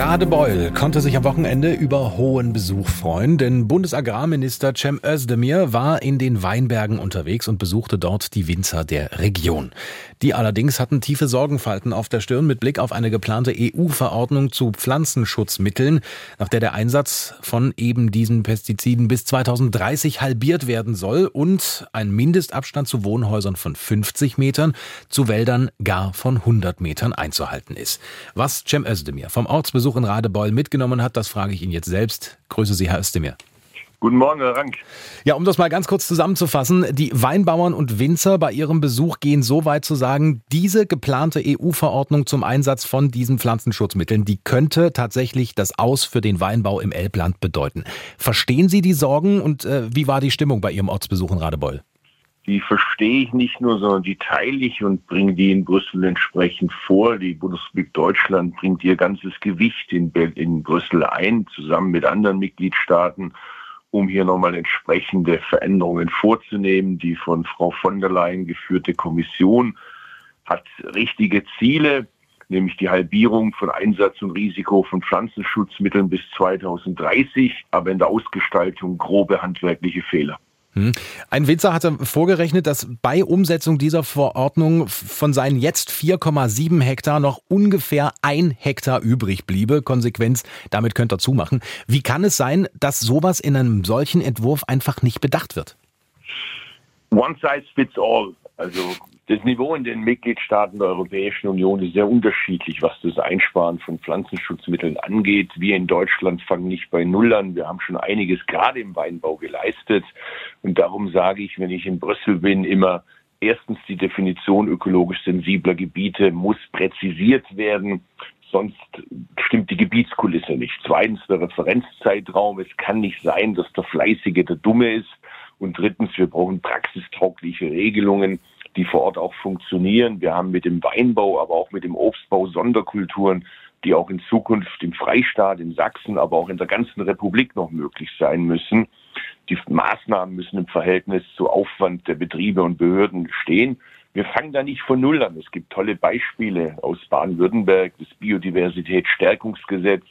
Radebeul konnte sich am Wochenende über hohen Besuch freuen, denn Bundesagrarminister Cem Özdemir war in den Weinbergen unterwegs und besuchte dort die Winzer der Region. Die allerdings hatten tiefe Sorgenfalten auf der Stirn mit Blick auf eine geplante EU-Verordnung zu Pflanzenschutzmitteln, nach der der Einsatz von eben diesen Pestiziden bis 2030 halbiert werden soll und ein Mindestabstand zu Wohnhäusern von 50 Metern, zu Wäldern gar von 100 Metern einzuhalten ist. Was Cem Özdemir vom Ortsbesuch Besuch in Radebeul mitgenommen hat, das frage ich ihn jetzt selbst. Grüße Sie, Herr Özdemir. Guten Morgen, Herr Rank. Ja, um das mal ganz kurz zusammenzufassen, die Weinbauern und Winzer bei ihrem Besuch gehen so weit zu sagen, diese geplante EU-Verordnung zum Einsatz von diesen Pflanzenschutzmitteln, die könnte tatsächlich das Aus für den Weinbau im Elbland bedeuten. Verstehen Sie die Sorgen und äh, wie war die Stimmung bei Ihrem Ortsbesuch in Radebeul? Die verstehe ich nicht nur, sondern die teile ich und bringe die in Brüssel entsprechend vor. Die Bundesrepublik Deutschland bringt ihr ganzes Gewicht in, in Brüssel ein, zusammen mit anderen Mitgliedstaaten, um hier nochmal entsprechende Veränderungen vorzunehmen. Die von Frau von der Leyen geführte Kommission hat richtige Ziele, nämlich die Halbierung von Einsatz und Risiko von Pflanzenschutzmitteln bis 2030, aber in der Ausgestaltung grobe handwerkliche Fehler. Hm. Ein Winzer hatte vorgerechnet, dass bei Umsetzung dieser Verordnung von seinen jetzt 4,7 Hektar noch ungefähr ein Hektar übrig bliebe. Konsequenz, damit könnte er zumachen. Wie kann es sein, dass sowas in einem solchen Entwurf einfach nicht bedacht wird? One size fits all. Also das Niveau in den Mitgliedstaaten der Europäischen Union ist sehr unterschiedlich, was das Einsparen von Pflanzenschutzmitteln angeht. Wir in Deutschland fangen nicht bei Null an. Wir haben schon einiges gerade im Weinbau geleistet. Und darum sage ich, wenn ich in Brüssel bin, immer, erstens die Definition ökologisch sensibler Gebiete muss präzisiert werden. Sonst stimmt die Gebietskulisse nicht. Zweitens der Referenzzeitraum. Es kann nicht sein, dass der Fleißige der Dumme ist. Und drittens, wir brauchen praxistaugliche Regelungen die vor Ort auch funktionieren. Wir haben mit dem Weinbau, aber auch mit dem Obstbau Sonderkulturen, die auch in Zukunft im Freistaat, in Sachsen, aber auch in der ganzen Republik noch möglich sein müssen. Die Maßnahmen müssen im Verhältnis zu Aufwand der Betriebe und Behörden stehen. Wir fangen da nicht von Null an. Es gibt tolle Beispiele aus Baden-Württemberg, das Biodiversitätsstärkungsgesetz.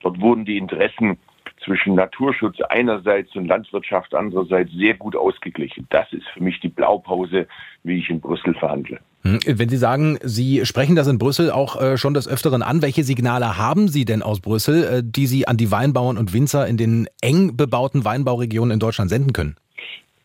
Dort wurden die Interessen zwischen Naturschutz einerseits und Landwirtschaft andererseits sehr gut ausgeglichen. Das ist für mich die Blaupause, wie ich in Brüssel verhandle. Hm, wenn Sie sagen, Sie sprechen das in Brüssel auch äh, schon des Öfteren an, welche Signale haben Sie denn aus Brüssel, äh, die Sie an die Weinbauern und Winzer in den eng bebauten Weinbauregionen in Deutschland senden können?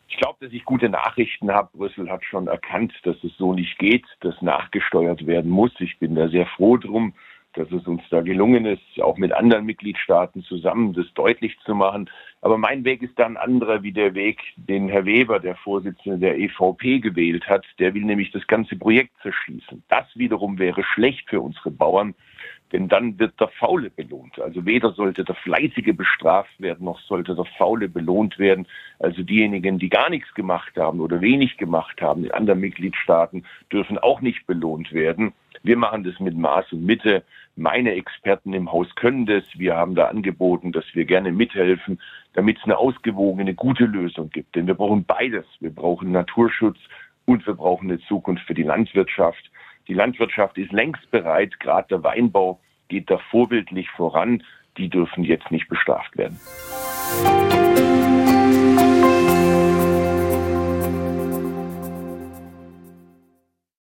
Ich glaube, dass ich gute Nachrichten habe. Brüssel hat schon erkannt, dass es so nicht geht, dass nachgesteuert werden muss. Ich bin da sehr froh drum dass es uns da gelungen ist, auch mit anderen Mitgliedstaaten zusammen das deutlich zu machen. Aber mein Weg ist dann anderer wie der Weg, den Herr Weber, der Vorsitzende der EVP, gewählt hat. Der will nämlich das ganze Projekt zerschießen. Das wiederum wäre schlecht für unsere Bauern, denn dann wird der Faule belohnt. Also weder sollte der Fleißige bestraft werden, noch sollte der Faule belohnt werden. Also diejenigen, die gar nichts gemacht haben oder wenig gemacht haben in anderen Mitgliedstaaten, dürfen auch nicht belohnt werden. Wir machen das mit Maß und Mitte. Meine Experten im Haus können das. Wir haben da angeboten, dass wir gerne mithelfen, damit es eine ausgewogene, gute Lösung gibt. Denn wir brauchen beides. Wir brauchen Naturschutz und wir brauchen eine Zukunft für die Landwirtschaft. Die Landwirtschaft ist längst bereit. Gerade der Weinbau geht da vorbildlich voran. Die dürfen jetzt nicht bestraft werden.